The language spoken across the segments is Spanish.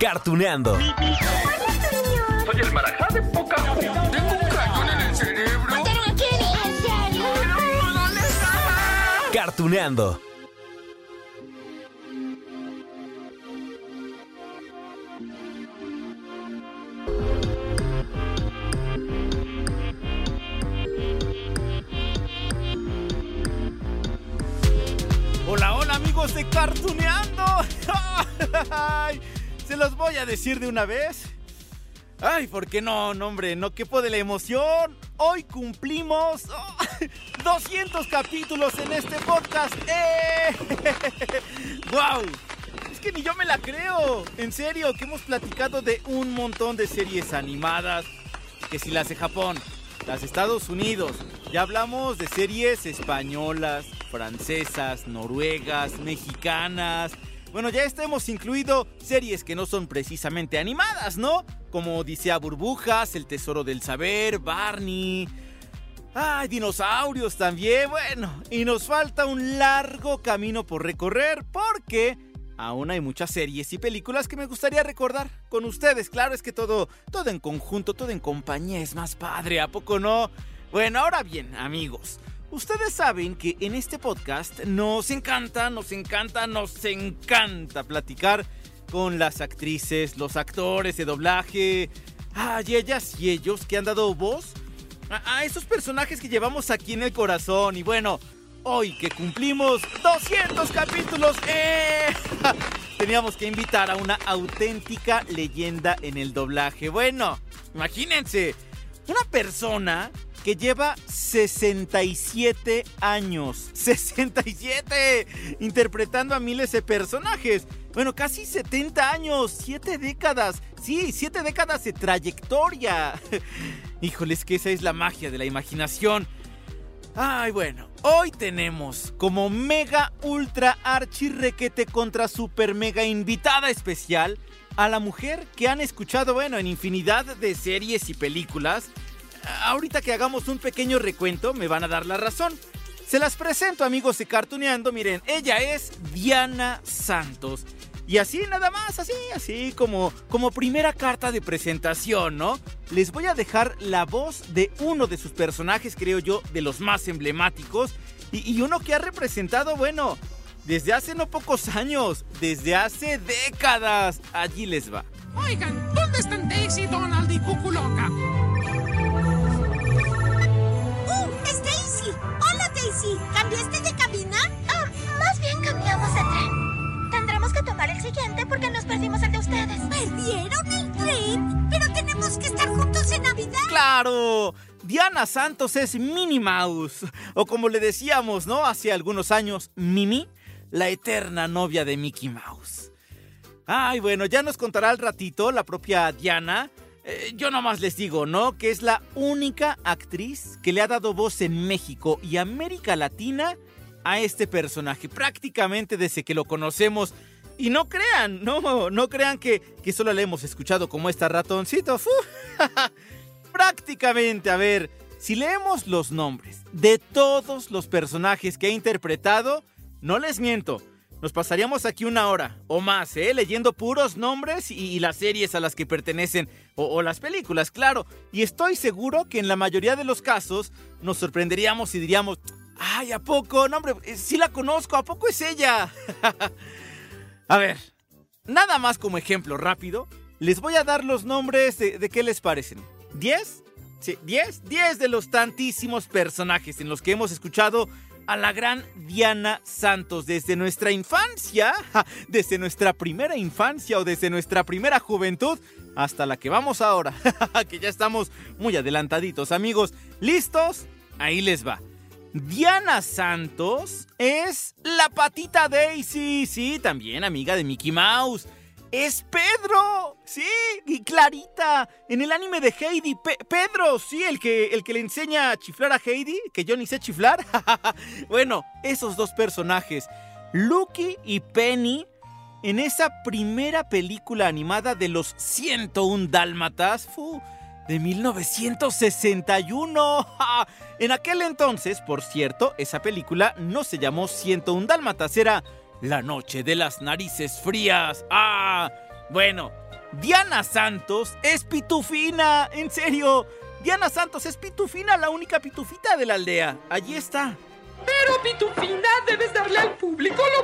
Cartuneando. Soy el marajá de poca. Tengo un cañón en el cerebro. ¡Mataron a Kenny! ¿En serio? ¿Dónde estaba? Cartuneando. Hola, hola amigos de Cartuneando. Se los voy a decir de una vez. Ay, ¿por qué no? No, hombre, no quepo de la emoción. Hoy cumplimos oh, 200 capítulos en este podcast. ¡Eh! ¡Wow! Es que ni yo me la creo. En serio, que hemos platicado de un montón de series animadas. Que si las de Japón, las de Estados Unidos. Ya hablamos de series españolas, francesas, noruegas, mexicanas. Bueno, ya hemos incluido series que no son precisamente animadas, ¿no? Como Odisea Burbujas, El Tesoro del Saber, Barney. ¡Ay, dinosaurios también! Bueno, y nos falta un largo camino por recorrer porque aún hay muchas series y películas que me gustaría recordar con ustedes. Claro, es que todo, todo en conjunto, todo en compañía es más padre, ¿a poco no? Bueno, ahora bien, amigos. Ustedes saben que en este podcast nos encanta, nos encanta, nos encanta platicar con las actrices, los actores de doblaje, ay, ellas y ellos que han dado voz a, esos personajes que llevamos aquí en el corazón. Y bueno, hoy que cumplimos 200 capítulos, ¡eh! teníamos que invitar a una auténtica leyenda en el doblaje. Bueno, imagínense, una persona que lleva 67 años. 67 interpretando a miles de personajes. Bueno, casi 70 años, 7 décadas. Sí, 7 décadas de trayectoria. Híjoles, que esa es la magia de la imaginación. Ay, bueno, hoy tenemos como mega ultra archi requete contra super mega invitada especial a la mujer que han escuchado, bueno, en infinidad de series y películas ahorita que hagamos un pequeño recuento me van a dar la razón. Se las presento amigos de Cartuneando, miren, ella es Diana Santos. Y así nada más, así, así como, como primera carta de presentación, ¿no? Les voy a dejar la voz de uno de sus personajes, creo yo, de los más emblemáticos. Y, y uno que ha representado, bueno, desde hace no pocos años, desde hace décadas. Allí les va. Oigan, ¿dónde están Daisy, Donald y Cuculoca? ¿Cambiaste de cabina? Ah, más bien cambiamos de tren. Tendremos que tomar el siguiente porque nos perdimos el de ustedes. ¿Perdieron el tren? Pero tenemos que estar juntos en Navidad. ¡Claro! Diana Santos es Minnie Mouse. O como le decíamos, ¿no? Hace algunos años, Mimi, la eterna novia de Mickey Mouse. Ay, bueno, ya nos contará al ratito la propia Diana. Eh, yo nomás les digo, ¿no? Que es la única actriz que le ha dado voz en México y América Latina a este personaje. Prácticamente desde que lo conocemos. Y no crean, no, no crean que, que solo le hemos escuchado como esta ratoncito. Prácticamente, a ver, si leemos los nombres de todos los personajes que ha interpretado, no les miento. Nos pasaríamos aquí una hora o más, ¿eh? Leyendo puros nombres y, las series a las que pertenecen, o, las películas, claro. Y estoy seguro que en la mayoría de los casos nos sorprenderíamos y diríamos, ¡ay, a poco! No, hombre, sí la conozco, ¿a poco es ella? a ver, nada más como ejemplo rápido, les voy a dar los nombres de, de qué les parecen. ¿10? Sí, 10. 10 de los tantísimos personajes en los que hemos escuchado a la gran Diana Santos desde nuestra infancia, desde nuestra primera infancia o desde nuestra primera juventud hasta la que vamos ahora, que ya estamos muy adelantaditos amigos. ¿Listos? ahí les va. Diana Santos es la patita Daisy, sí, también amiga de Mickey Mouse. Es Pedro, sí, y Clarita, en el anime de Heidi. Pe- Pedro, sí, el que, el que le enseña a chiflar a Heidi, que yo ni sé chiflar. bueno, esos dos personajes, Lucky y Penny, en esa primera película animada de los 101 Dálmatas, de 1961. ¡Ja! En aquel entonces, por cierto, esa película no se llamó 101 Dálmatas, era La Noche de las Narices Frías. ¡Ah! Bueno, Diana Santos es pitufina, en serio. Diana Santos es pitufina, la única pitufita de la aldea. Allí está. Pero, Pitufina, debes darle al público lo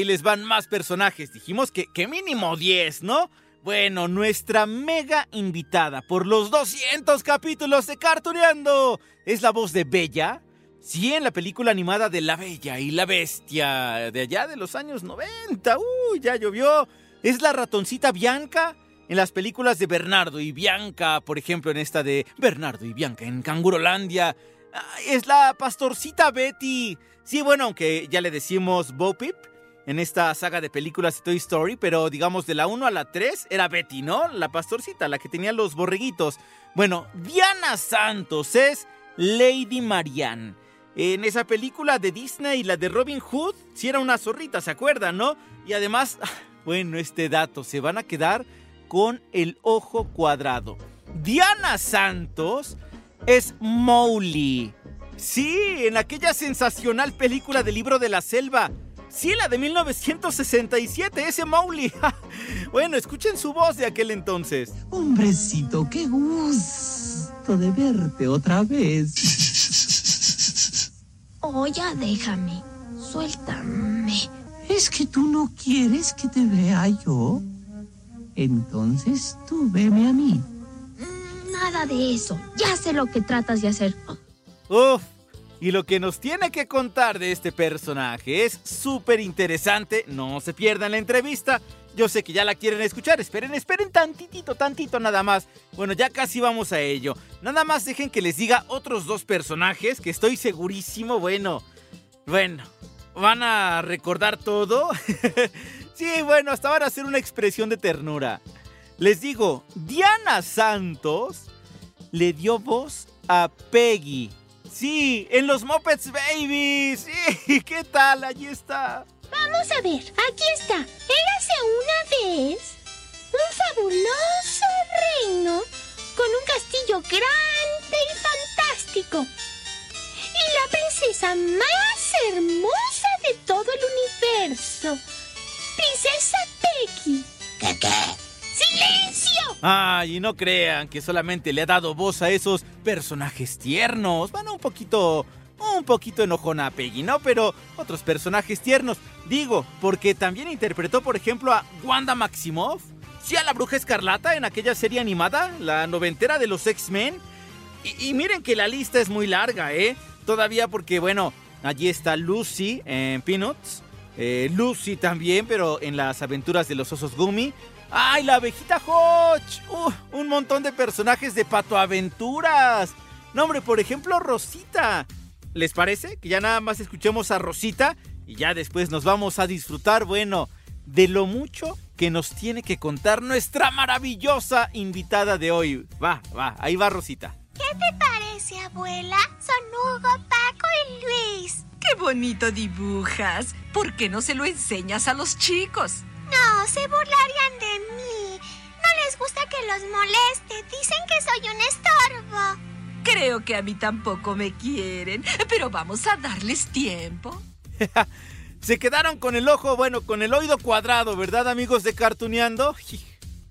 ahí les van más personajes. Dijimos que, mínimo 10, ¿no? Bueno, nuestra mega invitada por los 200 capítulos de Cartuneando es la voz de Bella. Sí, en la película animada de La Bella y la Bestia, de allá de los años 90. Uy, ya llovió. Es la ratoncita Bianca en las películas de Bernardo y Bianca, por ejemplo, en esta de Bernardo y Bianca en Cangurolandia. Ay, Es la pastorcita Betty. Sí, bueno, aunque ya le decimos Bo Peep en esta saga de películas de Toy Story, pero digamos de la 1 a la 3 era Betty, ¿no? La pastorcita, la que tenía los borreguitos. Bueno, Diana Santos es Lady Marianne. En esa película de Disney, la de Robin Hood, sí era una zorrita, ¿se acuerdan, no? Y además, bueno, este dato, se van a quedar con el ojo cuadrado. Diana Santos es Mowgli. Sí, en aquella sensacional película del libro de la selva. Sí, la de 1967, ese Mowgli. bueno, escuchen su voz de aquel entonces. Hombrecito, qué gusto de verte otra vez. Oh, ya déjame. Suéltame. ¿Es que tú no quieres que te vea yo? Entonces tú veme a mí. Mm, Nada de eso. Ya sé lo que tratas de hacer. Uf, y lo que nos tiene que contar de este personaje es súper interesante. No se pierdan la entrevista. Yo sé que ya la quieren escuchar. Esperen, esperen tantitito, tantito nada más. Bueno, ya casi vamos a ello. Nada más dejen que les diga otros dos personajes que estoy segurísimo, bueno, bueno, van a recordar todo. sí, bueno, hasta van a hacer una expresión de ternura. Les digo, Diana Santos le dio voz a Peggy. Sí, en los Muppets Babies. Sí, ¿qué tal? Allí está. Vamos a ver, aquí está. Érase una vez un fabuloso reino con un castillo grande y fantástico. Y la princesa más hermosa de todo el universo. Princesa Peggy. ¿Qué qué? ¡Silencio! Ay, y no crean que solamente le ha dado voz a esos personajes tiernos. Van un poquito, un poquito enojona a Peggy, ¿no? Pero otros personajes tiernos. Digo, porque también interpretó, por ejemplo, a Wanda Maximoff. Sí, a la bruja escarlata en aquella serie animada, la noventera de los X-Men. Y, y miren que la lista es muy larga, ¿eh? Todavía porque, bueno, allí está Lucy en Peanuts. eh, Lucy también, pero en las aventuras de los osos Gumi. ¡Ay, la abejita Hodge! ¡Uh! un montón de personajes de Pato Aventuras. No, hombre, por ejemplo, Rosita. ¿Les parece? Que ya nada más escuchemos a Rosita y ya después nos vamos a disfrutar, bueno, de lo mucho que nos tiene que contar nuestra maravillosa invitada de hoy. Va, va, ahí va Rosita. ¿Qué te parece, abuela? Son Hugo, Paco y Luis. ¡Qué bonito dibujas! ¿Por qué no se lo enseñas a los chicos? No, se burlarían de mí. No les gusta que los moleste. Dicen que soy un estorbo. Creo que a mí tampoco me quieren, pero vamos a darles tiempo. Se quedaron con el ojo, bueno, con el oído cuadrado, ¿verdad, amigos de Cartuneando?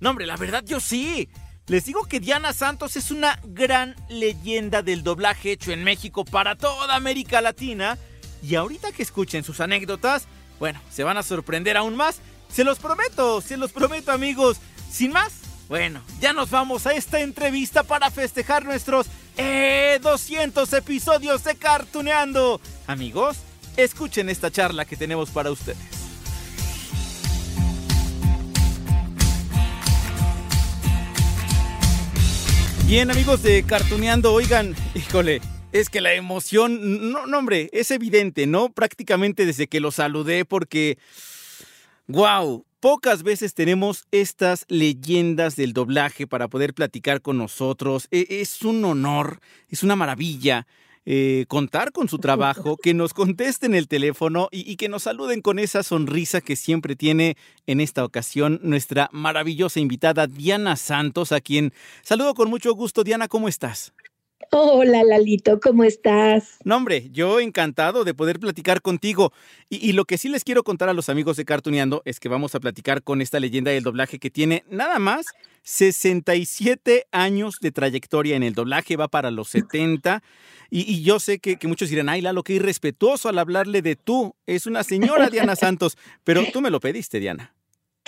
No, hombre, la verdad yo sí. Les digo que Diana Santos es una gran leyenda del doblaje hecho en México para toda América Latina. Y ahorita que escuchen sus anécdotas, bueno, se van a sorprender aún más. Se los prometo, se los prometo, amigos. Sin más, bueno, ya nos vamos a esta entrevista para festejar nuestros ¡Eh! 200 episodios de Cartuneando. Amigos, escuchen esta charla que tenemos para ustedes. Bien, amigos de Cartuneando, oigan, híjole, es que la emoción, no, no, hombre, es evidente, ¿no? Prácticamente desde que lo saludé porque, wow, pocas veces tenemos estas leyendas del doblaje para poder platicar con nosotros. E, es un honor, es una maravilla. Eh, contar con su trabajo, que nos contesten el teléfono y, y, que nos saluden con esa sonrisa que siempre tiene en esta ocasión nuestra maravillosa invitada Diana Santos, a quien saludo con mucho gusto. Diana, ¿cómo estás? Hola Lalito, ¿cómo estás? No, hombre, yo encantado de poder platicar contigo. Y, lo que sí les quiero contar a los amigos de Cartuneando es que vamos a platicar con esta leyenda del doblaje que tiene nada más 67 años de trayectoria en el doblaje, va para los 70. Y, y yo sé que, que, muchos dirán, ay, Lalo, qué irrespetuoso al hablarle de tú. Es una señora Diana Santos, pero tú me lo pediste, Diana.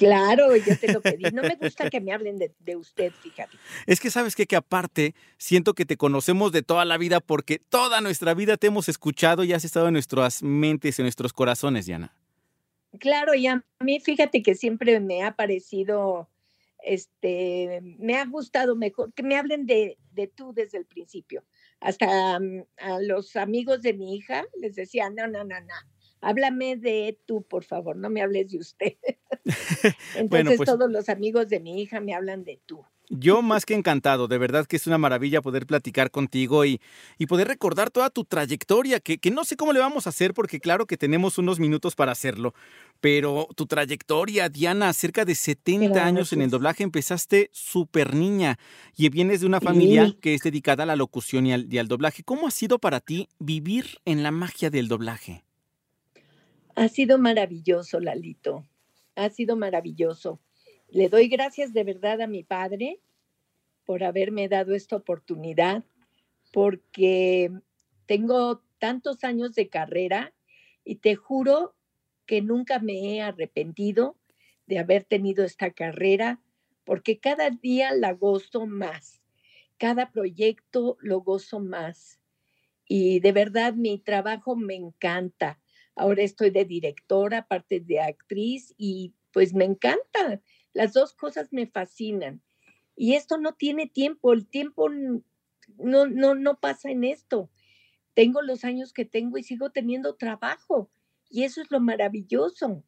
Claro, yo te lo pedí. No me gusta que me hablen de, de usted, fíjate. Es que sabes qué? que aparte siento que te conocemos de toda la vida porque toda nuestra vida te hemos escuchado y has estado en nuestras mentes, en nuestros corazones, Diana. Claro, y a mí fíjate que siempre me ha parecido, este, me ha gustado mejor que me hablen de, de tú desde el principio. Hasta um, a los amigos de mi hija les decía, no, no, no, no háblame de tú, por favor, no me hables de usted. Entonces bueno, pues, todos los amigos de mi hija me hablan de tú. Yo más que encantado, de verdad que es una maravilla poder platicar contigo y, y poder recordar toda tu trayectoria, que, que, no sé cómo le vamos a hacer porque claro que tenemos unos minutos para hacerlo, pero tu trayectoria, Diana, cerca de 70 claro, años en el doblaje, empezaste súper niña y vienes de una familia sí. que es dedicada a la locución y al, y al doblaje. ¿Cómo ha sido para ti vivir en la magia del doblaje? Ha sido maravilloso, Lalito. Ha sido maravilloso. Le doy gracias de verdad a mi padre por haberme dado esta oportunidad, porque tengo tantos años de carrera y te juro que nunca me he arrepentido de haber tenido esta carrera, porque cada día la gozo más, cada proyecto lo gozo más. Y de verdad mi trabajo me encanta ahora estoy de directora, aparte de actriz y pues me encanta. Las dos cosas me fascinan. Y esto no tiene tiempo, el tiempo no, no, no pasa en esto. Tengo los años que tengo y sigo teniendo trabajo. Y eso es lo maravilloso.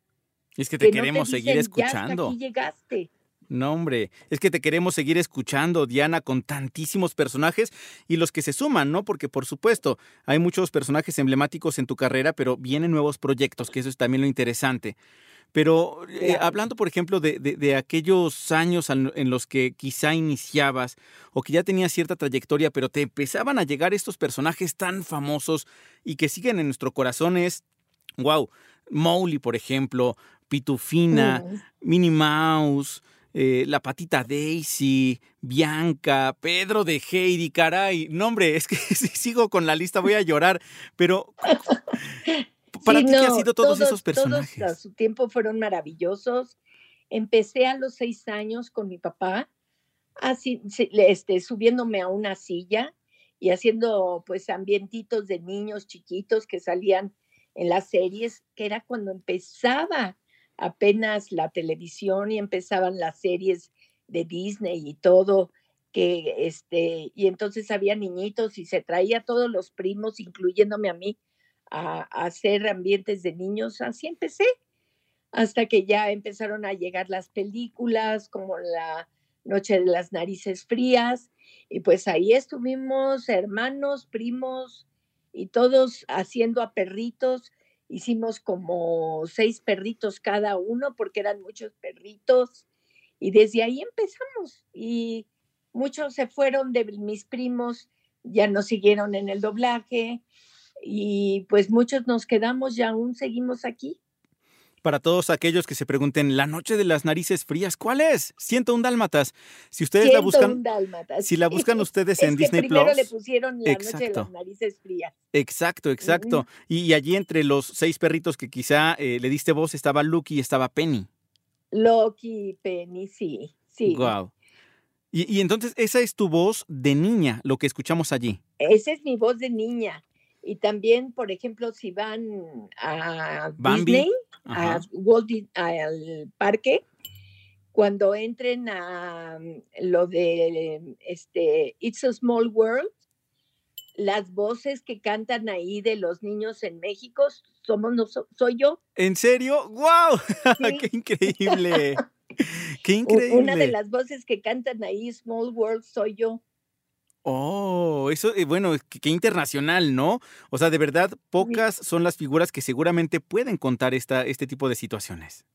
Es que te que queremos no te dicen, seguir escuchando. Ya aquí llegaste. No, hombre, es que te queremos seguir escuchando, Diana, con tantísimos personajes y los que se suman, ¿no? Porque, por supuesto, hay muchos personajes emblemáticos en tu carrera, pero vienen nuevos proyectos, que eso es también lo interesante. Pero eh, hablando, por ejemplo, de, de, de, aquellos años en los que quizá iniciabas o que ya tenías cierta trayectoria, pero te empezaban a llegar estos personajes tan famosos y que siguen en nuestro corazón, es, wow, Mowgli, por ejemplo, Pitufina, mm. Minnie Mouse, eh, la patita Daisy, Bianca, Pedro de Heidi, caray. No, hombre, es que si sigo con la lista voy a llorar, pero ¿para sí, ti no, qué han sido todos, todos, esos personajes? Todos a su tiempo fueron maravillosos. Empecé a los seis años con mi papá, así, este, subiéndome a una silla y haciendo pues ambientitos de niños chiquitos que salían en las series, que era cuando empezaba apenas la televisión y empezaban las series de Disney y todo, que este, y entonces había niñitos y se traía a todos los primos, incluyéndome a mí, a, a hacer ambientes de niños. Así empecé, hasta que ya empezaron a llegar las películas como la Noche de las Narices Frías, y pues ahí estuvimos hermanos, primos y todos haciendo a perritos hicimos como seis perritos cada uno porque eran muchos perritos y desde ahí empezamos y muchos se fueron de mis primos, ya no siguieron en el doblaje y pues muchos nos quedamos y aún seguimos aquí. Para todos aquellos que se pregunten, la noche de las narices frías, ¿cuál es? Siento un dálmatas. Si ustedes la buscan, si la buscan ustedes es en que Disney primero Plus, le pusieron la exacto. noche de las narices frías. Exacto, exacto. Uh -huh. y, y, allí entre los seis perritos que quizá eh, le diste voz estaba Lucky y estaba Penny. Lucky, Penny, sí, sí. Wow. Y, y entonces esa es tu voz de niña, lo que escuchamos allí. Esa es mi voz de niña. Y también, por ejemplo, si van a Bambi. Disney, a. Walt al parque, cuando entren a mm, lo de este It's a Small World, las voces que cantan ahí de los niños en México somos noso- soy yo. ¿En serio? ¡Wow! ¡Qué increíble! ¡Qué increíble! Una de las voces que cantan ahí, Small World, soy yo. Oh, eso, eh, bueno, qué, internacional, ¿no? O sea, de verdad, pocas son las figuras que seguramente pueden contar esta, este tipo de situaciones.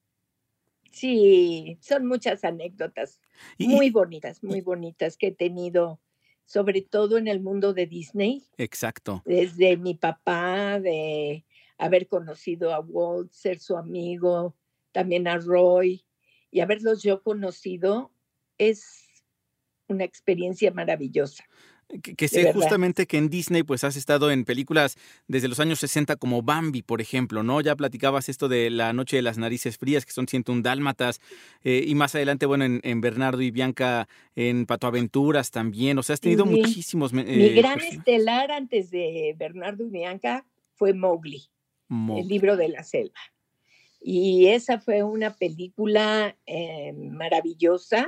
Sí, son muchas anécdotas Y- muy bonitas, muy bonitas que he tenido, sobre todo en el mundo de Disney, Exacto. desde mi papá, de haber conocido a Walt, ser su amigo, también a Roy, y haberlos yo conocido, es una experiencia maravillosa. Que, sé justamente que en Disney pues has estado en películas desde los años 60 como Bambi, por ejemplo, ¿no? Ya platicabas esto de La Noche de las Narices Frías, que son 101 Dálmatas, eh, y más adelante, bueno, en, en Bernardo y Bianca, en Pato Aventuras también, o sea, has tenido Sí. muchísimos... Mi eh, gran personajes. estelar antes de Bernardo y Bianca fue Mowgli. Mo- El libro de la selva. Y esa fue una película eh, maravillosa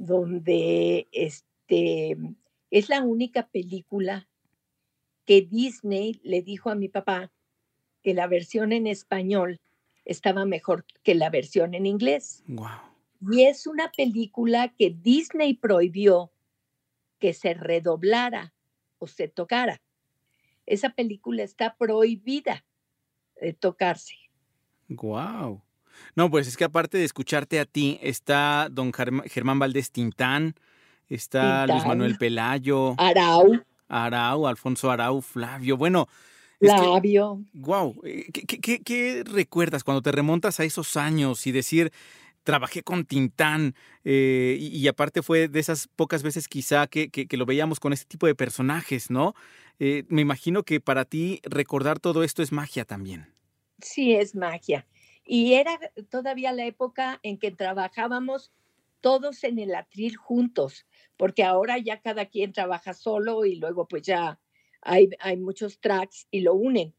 donde este, es la única película que Disney le dijo a mi papá que la versión en español estaba mejor que la versión en inglés. Guau. Y es una película que Disney prohibió que se redoblara o se tocara. Esa película está prohibida de tocarse. Wow. No, pues es que aparte de escucharte a ti, está don Germ- Germán Valdés Tintán, está Luis. Manuel Pelayo, Arau, Arau, Alfonso Arau, Flavio. Bueno, es que- Flavio. Wow, ¿qué, qué- qué- qué recuerdas cuando te remontas a esos años y decir, trabajé con Tintán eh, y, y aparte fue de esas pocas veces quizá que, que- que lo veíamos con este tipo de personajes, ¿no? Eh, me imagino que para ti recordar todo esto es magia también. Sí, es magia. Y era todavía la época en que trabajábamos todos en el atril juntos, porque ahora ya cada quien trabaja solo y luego pues ya hay, hay muchos tracks y lo unen.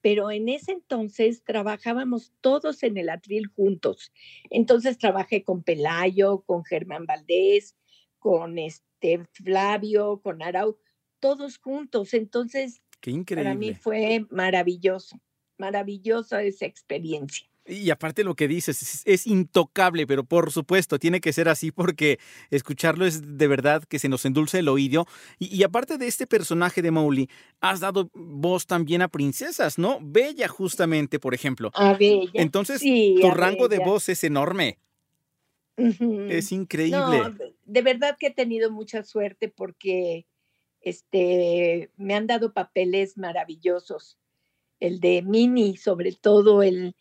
Pero en ese entonces trabajábamos todos en el atril juntos. Entonces trabajé con Pelayo, con Germán Valdés, con este Flavio, con Arau, todos juntos. Entonces Qué para mí increíble. fue maravilloso, maravillosa esa experiencia. Y aparte lo que dices, es, es intocable, pero por supuesto, tiene que ser así porque escucharlo es de verdad que se nos endulce el oído. Y, y aparte de este personaje de Mowgli, has dado voz también a princesas, ¿no? Bella justamente, por ejemplo. A Bella. Entonces, sí, tu rango de voz es enorme. Es increíble. No, de verdad que he tenido mucha suerte porque este, me han dado papeles maravillosos. El de Mini, sobre todo el,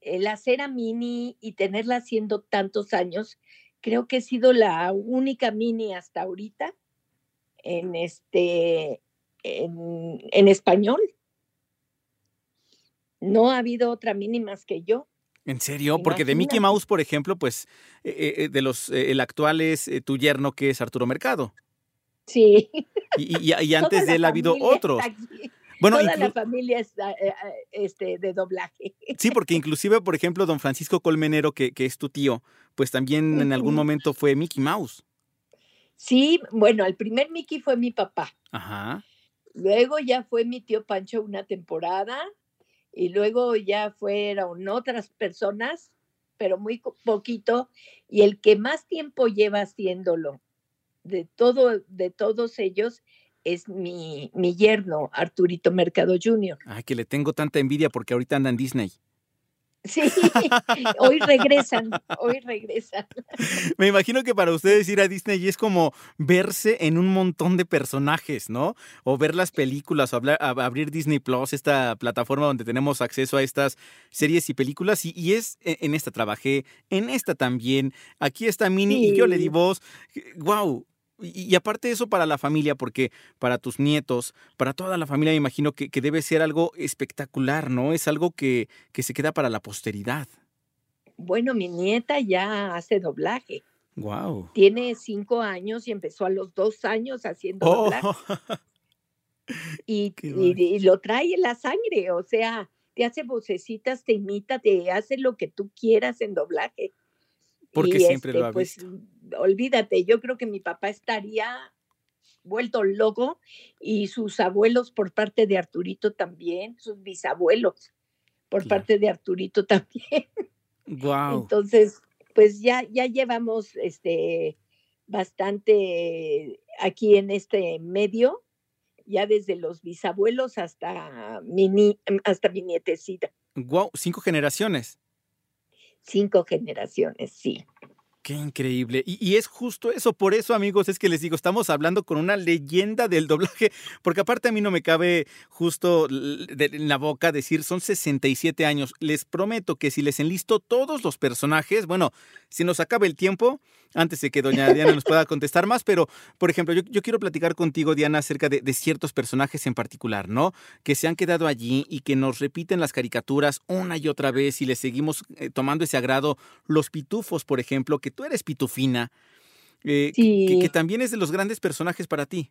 el hacer a Mini y tenerla haciendo tantos años, creo que he sido la única Mini hasta ahorita en este en, en español. No ha habido otra Mini más que yo. ¿En serio? Porque de Mickey. Mouse, por ejemplo, pues eh, eh, de los, eh, el actual es tu yerno que es Arturo Mercado. Sí. Y, y- antes de la él ha habido otros. Bueno, Toda la familia es ah, eh, ah, este, de doblaje. Sí, porque inclusive, por ejemplo, don Francisco Colmenero, que, que es tu tío, pues también en algún momento fue Mickey Mouse. Sí, bueno, el primer Mickey fue mi papá. Ajá. Luego ya fue mi tío Pancho una temporada y luego ya fueron otras personas, pero muy poquito. Y el que más tiempo lleva haciéndolo de, todo, de todos ellos es mi, mi yerno, Arturito Mercado Jr. Ay, que le tengo tanta envidia porque ahorita anda en Disney. Sí, hoy regresan, hoy regresan. Me imagino que para ustedes ir a Disney es como verse en un montón de personajes, ¿no? O ver las películas, o hablar- abrir Disney Plus, esta plataforma donde tenemos acceso a estas series y películas. Y, y es e- en esta trabajé, en esta también. Aquí está Mini y yo le di voz. ¡Wow! Y, aparte de eso para la familia, porque para tus nietos, para toda la familia, me imagino que, que debe ser algo espectacular, ¿no? Es algo que, que se queda para la posteridad. Bueno, mi nieta ya hace doblaje. Wow. Tiene cinco años y empezó a los dos años haciendo Oh, doblaje. Y, y- y lo trae en la sangre, o sea, te hace vocecitas, te imita, te hace lo que tú quieras en doblaje. Porque Y, siempre lo este, ha pues, visto. olvídate, yo creo que mi papá estaría vuelto loco y sus abuelos por parte de Arturito también, sus bisabuelos por Claro. parte de Arturito también. Wow. Entonces, pues ya, ya llevamos este bastante aquí en este medio, ya desde los bisabuelos hasta mi, hasta mi nietecita. Wow, cinco generaciones. Cinco generaciones, sí. Qué increíble. Y, es justo eso, por eso amigos, es que les digo, estamos hablando con una leyenda del doblaje, porque aparte a mí no me cabe justo en la boca decir, son 67 años. Les prometo que si les enlisto todos los personajes, bueno, si nos acaba el tiempo, antes de que doña Diana nos pueda contestar más, pero por ejemplo, yo, quiero platicar contigo, Diana, acerca de, de ciertos personajes en particular, ¿no? Que se han quedado allí y que nos repiten las caricaturas una y otra vez y les seguimos eh, tomando ese agrado. Los pitufos, por ejemplo, que tú eres pitufina, eh, que- que, Sí. que también es de los grandes personajes para ti.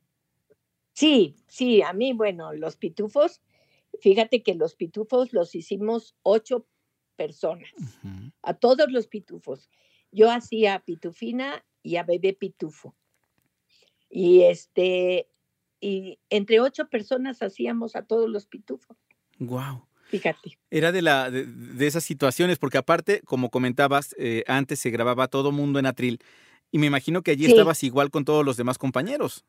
Sí, sí, a mí, bueno, los pitufos, fíjate que los pitufos los hicimos ocho personas, a todos los pitufos. Yo hacía a Pitufina y a Bebé Pitufo. Y este, y entre ocho personas hacíamos a todos los pitufos, Wow. Fíjate. Era de, la, de, de esas situaciones, porque aparte, como comentabas, eh, antes se grababa todo mundo en Atril, y me imagino que allí Sí. estabas igual con todos los demás compañeros.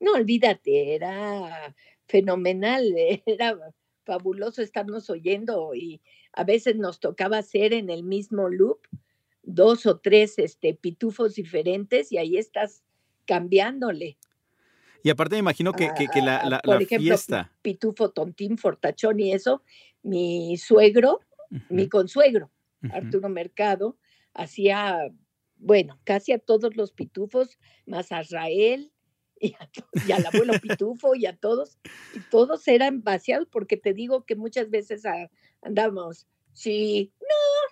No, olvídate, era fenomenal, era fabuloso estarnos oyendo y a veces nos tocaba hacer en el mismo loop dos o tres este, pitufos diferentes y ahí estás cambiándole. Y aparte me imagino que, que- que la, Ah, la- por la ejemplo, fiesta. Pitufo, tontín, fortachón y eso, mi suegro, mi consuegro. Arturo Mercado, hacía, bueno, casi a todos los pitufos, más a Israel y, a al abuelo pitufo y a todos, y todos eran vaciados porque te digo que muchas veces ah, andamos, sí,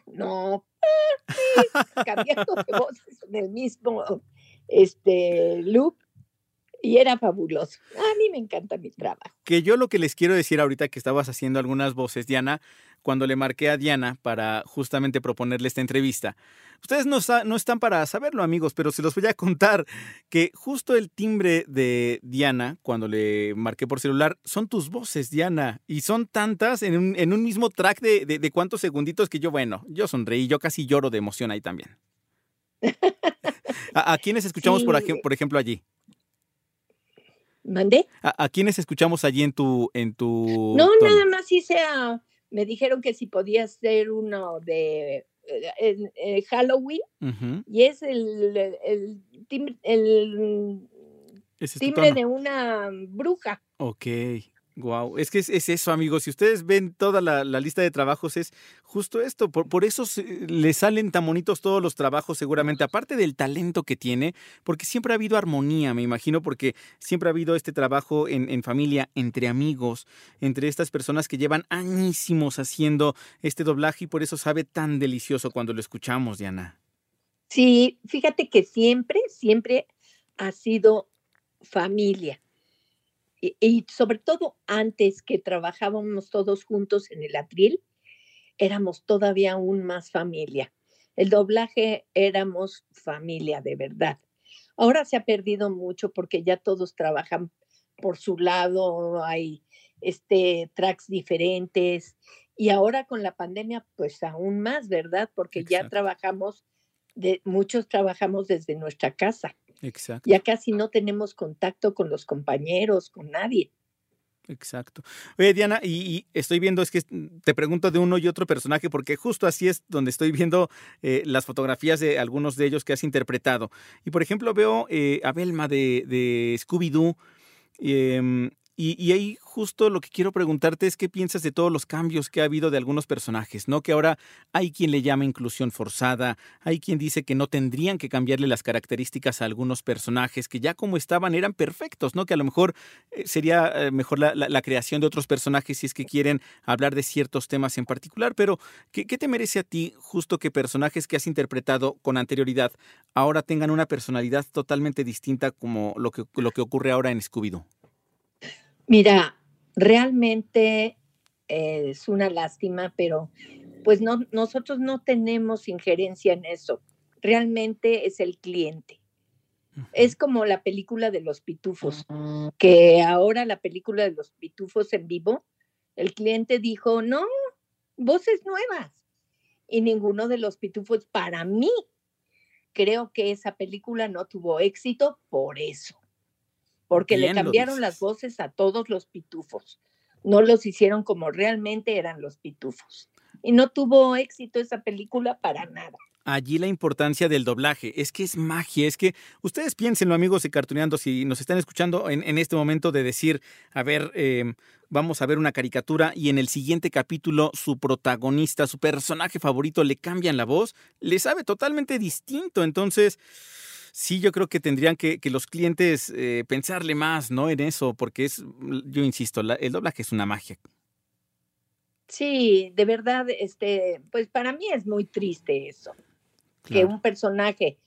no, no, ah, sí, cambiando de voces en el mismo este, loop y era fabuloso. A mí me encanta mi trabajo. Que yo lo que les quiero decir ahorita que estabas haciendo algunas voces, Diana, cuando le marqué a Diana para justamente proponerle esta entrevista. Ustedes no, están para saberlo, amigos, pero se los voy a contar que justo el timbre de Diana, cuando le marqué por celular, son tus voces, Diana. Y son tantas en un, en un mismo track de, de, de cuántos segunditos que yo, bueno, yo sonreí, yo casi lloro de emoción ahí también. ¿A, a quiénes escuchamos, por ejemplo, allí? ¿Mandé? ¿A, a quiénes escuchamos allí en tu... En tu No, tono? nada más hice a- me dijeron que si podía hacer uno de eh, en- eh, Halloween y es el, el timbre, el timbre de una bruja. Ok, wow. Es que es, es eso, amigos. Si ustedes ven toda la, lista de trabajos, es justo esto. Por, eso le salen tan bonitos todos los trabajos, seguramente. Aparte del talento que tiene, porque siempre ha habido armonía, me imagino, porque siempre ha habido este trabajo en, en familia, entre amigos, entre estas personas que llevan añísimos haciendo este doblaje y por eso sabe tan delicioso cuando lo escuchamos, Diana. Sí, fíjate que siempre, siempre ha sido familia. Y, y sobre todo antes que trabajábamos todos juntos en el atril, éramos todavía aún más familia. El doblaje éramos familia de verdad. Ahora se ha perdido mucho porque ya todos trabajan por su lado, hay este tracks diferentes y ahora con la pandemia pues aún más, ¿verdad? Porque ya trabajamos de muchos trabajamos desde nuestra casa. Exacto. Ya casi no tenemos contacto con los compañeros, con nadie. Exacto. Oye, Diana, y, y estoy viendo, es que mm, te pregunto de uno y otro personaje, porque justo así es donde estoy viendo eh, las fotografías de algunos de ellos que has interpretado. Y por ejemplo, veo eh, a Belma de, de Scooby-Doo, em, y, y ahí justo lo que quiero preguntarte es qué piensas de todos los cambios que ha habido de algunos personajes, ¿no? Que ahora hay quien le llama inclusión forzada, hay quien dice que no tendrían que cambiarle las características a algunos personajes, que ya como estaban eran perfectos, ¿no? Que a lo mejor eh, sería eh, mejor la, creación de otros personajes si es que quieren hablar de ciertos temas en particular, pero ¿qué, ¿qué te merece a ti justo que personajes que has interpretado con anterioridad ahora tengan una personalidad totalmente distinta como lo que, lo que ocurre ahora en Scooby-Doo? Mira, realmente eh, es una lástima, pero pues no, nosotros no tenemos injerencia en eso. Realmente es el cliente. Es como la película de los pitufos, que ahora la película de los pitufos en vivo, el cliente dijo, no, voces nuevas. Y ninguno de los pitufos, para mí, creo que esa película no tuvo éxito por eso porque Bien le cambiaron las voces a todos los pitufos. No los hicieron como realmente eran los pitufos. Y no tuvo éxito esa película para nada. Allí la importancia del doblaje. Es que es magia. Es que ustedes piénsenlo, amigos de Cartuneando, si nos están escuchando en, en este momento de decir, a ver, eh, vamos a ver una caricatura y en el siguiente capítulo su protagonista, su personaje favorito, le cambian la voz, le sabe totalmente distinto. Entonces sí yo creo que tendrían que, que los clientes eh, pensarle más, ¿no? En eso, porque es, yo insisto, la, el doblaje es una magia. Sí, de verdad, este, pues para mí es muy triste eso, claro. que un personaje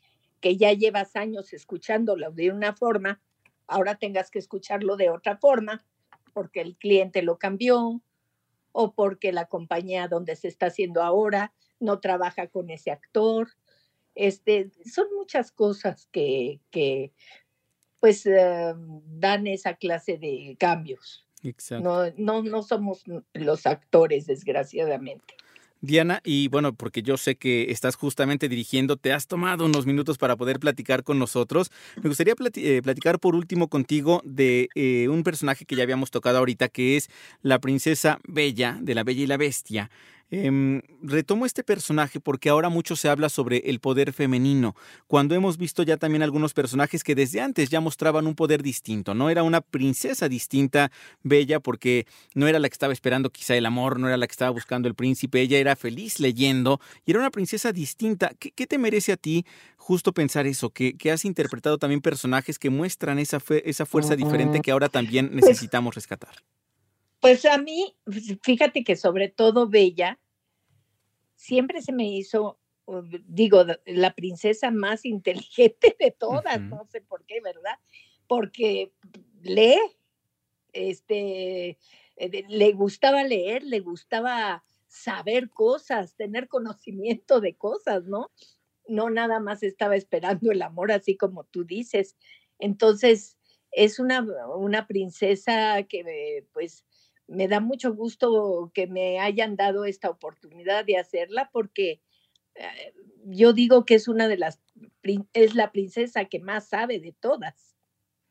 que ya llevas años escuchándolo de una forma, ahora tengas que escucharlo de otra forma, porque el cliente lo cambió o porque la compañía donde se está haciendo ahora no trabaja con ese actor este, son muchas cosas que, que pues uh, dan esa clase de cambios. Exacto. No, no, no somos los actores, desgraciadamente. Diana, y bueno, porque yo sé que estás justamente dirigiendo, te has tomado unos minutos para poder platicar con nosotros. Me gustaría eh, platicar por último contigo de eh, un personaje que ya habíamos tocado ahorita, que es la princesa Bella, de la Bella y la Bestia. Eh, retomo este personaje porque ahora mucho se habla sobre el poder femenino, cuando hemos visto ya también algunos personajes que desde antes ya mostraban un poder distinto, ¿no? Era una princesa distinta, bella, porque no era la que estaba esperando quizá el amor, no era la que estaba buscando el príncipe, ella era feliz leyendo y era una princesa distinta. ¿Qué, qué te merece a ti justo pensar eso? Que, que, has interpretado también personajes que muestran esa, fe, esa fuerza diferente que ahora también necesitamos rescatar. Pues a mí, fíjate que sobre todo Bella, siempre se me hizo, digo, la princesa más inteligente de todas, uh -huh. no sé por qué, ¿verdad? Porque lee, este, le gustaba leer, le gustaba saber cosas, tener conocimiento de cosas, ¿no? No nada más estaba esperando el amor, así como tú dices. Entonces, es una, una princesa que, pues, me da mucho gusto que me hayan dado esta oportunidad de hacerla porque eh, yo digo que es una de las, es la princesa que más sabe de todas.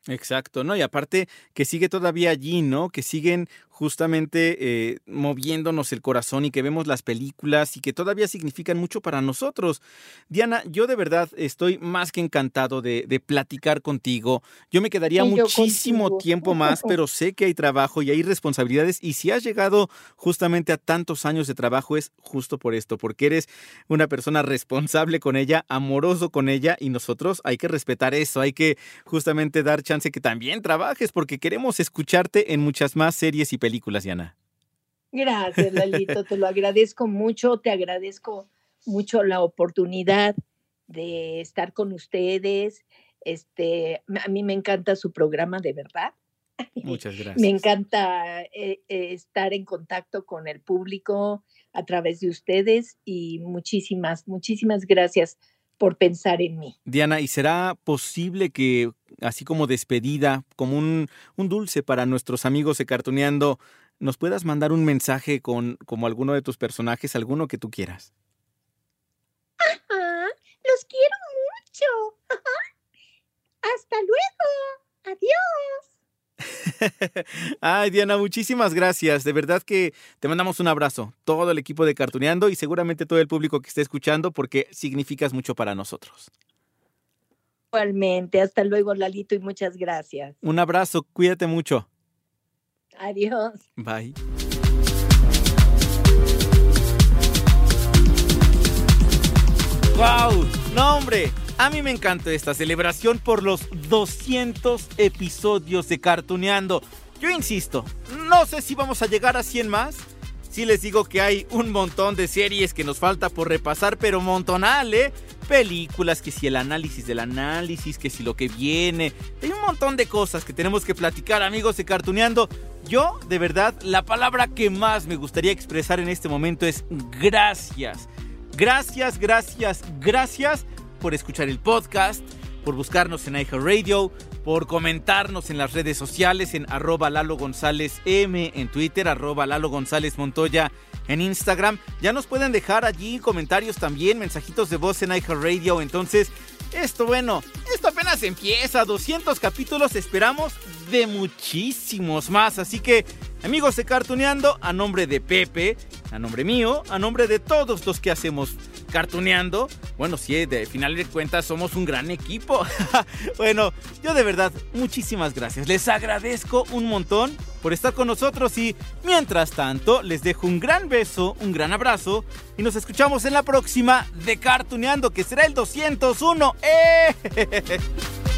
Exacto, ¿no? Y aparte que sigue todavía allí, ¿no? Que siguen justamente eh, moviéndonos el corazón y que vemos las películas y que todavía significan mucho para nosotros. Diana, yo de verdad estoy más que encantado de, de platicar contigo. Yo me quedaría sí, muchísimo tiempo más, pero sé que hay trabajo y hay responsabilidades y si has llegado justamente a tantos años de trabajo es justo por esto, porque eres una persona responsable con ella, amoroso con ella y nosotros hay que respetar eso, hay que justamente dar chance que también trabajes porque queremos escucharte en muchas más series y películas películas, Diana. Gracias, Lalito, te lo agradezco mucho, te agradezco mucho la oportunidad de estar con ustedes. Este, a mí me encanta su programa, de verdad. Muchas gracias. Me encanta eh, eh, estar en contacto con el público a través de ustedes y muchísimas, muchísimas gracias por pensar en mí. Diana, ¿y será posible que, así como despedida, como un, un dulce para nuestros amigos de Cartoneando, nos puedas mandar un mensaje con como alguno de tus personajes, alguno que tú quieras? Ajá, los quiero mucho. Hasta luego. Adiós. Ay, Diana, muchísimas gracias. De verdad que te mandamos un abrazo. Todo el equipo de Cartuneando y seguramente todo el público que esté escuchando porque significas mucho para nosotros. Igualmente. Hasta luego, Lalito, y muchas gracias. Un abrazo. Cuídate mucho. Adiós. Bye. ¡Wow! No, hombre, a mí me encanta esta celebración por los 200 episodios de Cartuneando. Yo insisto, no sé si vamos a llegar a 100 más. Si les digo que hay un montón de series que nos falta por repasar, pero montonal, ¿eh? Películas, que si el análisis del análisis, que si lo que viene. Hay un montón de cosas que tenemos que platicar, amigos de Cartuneando. Yo, de verdad, la palabra que más me gustaría expresar en este momento es gracias. Gracias, gracias, gracias por escuchar el podcast, por buscarnos en iHeartRadio, por comentarnos en las redes sociales en arroba Lalo González M en Twitter, arroba Lalo González Montoya en Instagram. Ya nos pueden dejar allí comentarios también, mensajitos de voz en iHeartRadio. Entonces, esto bueno, esto apenas empieza, 200 capítulos esperamos de muchísimos más. Así que, amigos de Cartuneando, a nombre de Pepe, a nombre mío, a nombre de todos los que hacemos cartuneando. Bueno, sí, de final de cuentas somos un gran equipo. bueno, yo de verdad, muchísimas gracias. Les agradezco un montón por estar con nosotros y mientras tanto les dejo un gran beso, un gran abrazo y nos escuchamos en la próxima de Cartuneando que será el 201. ¡Eh!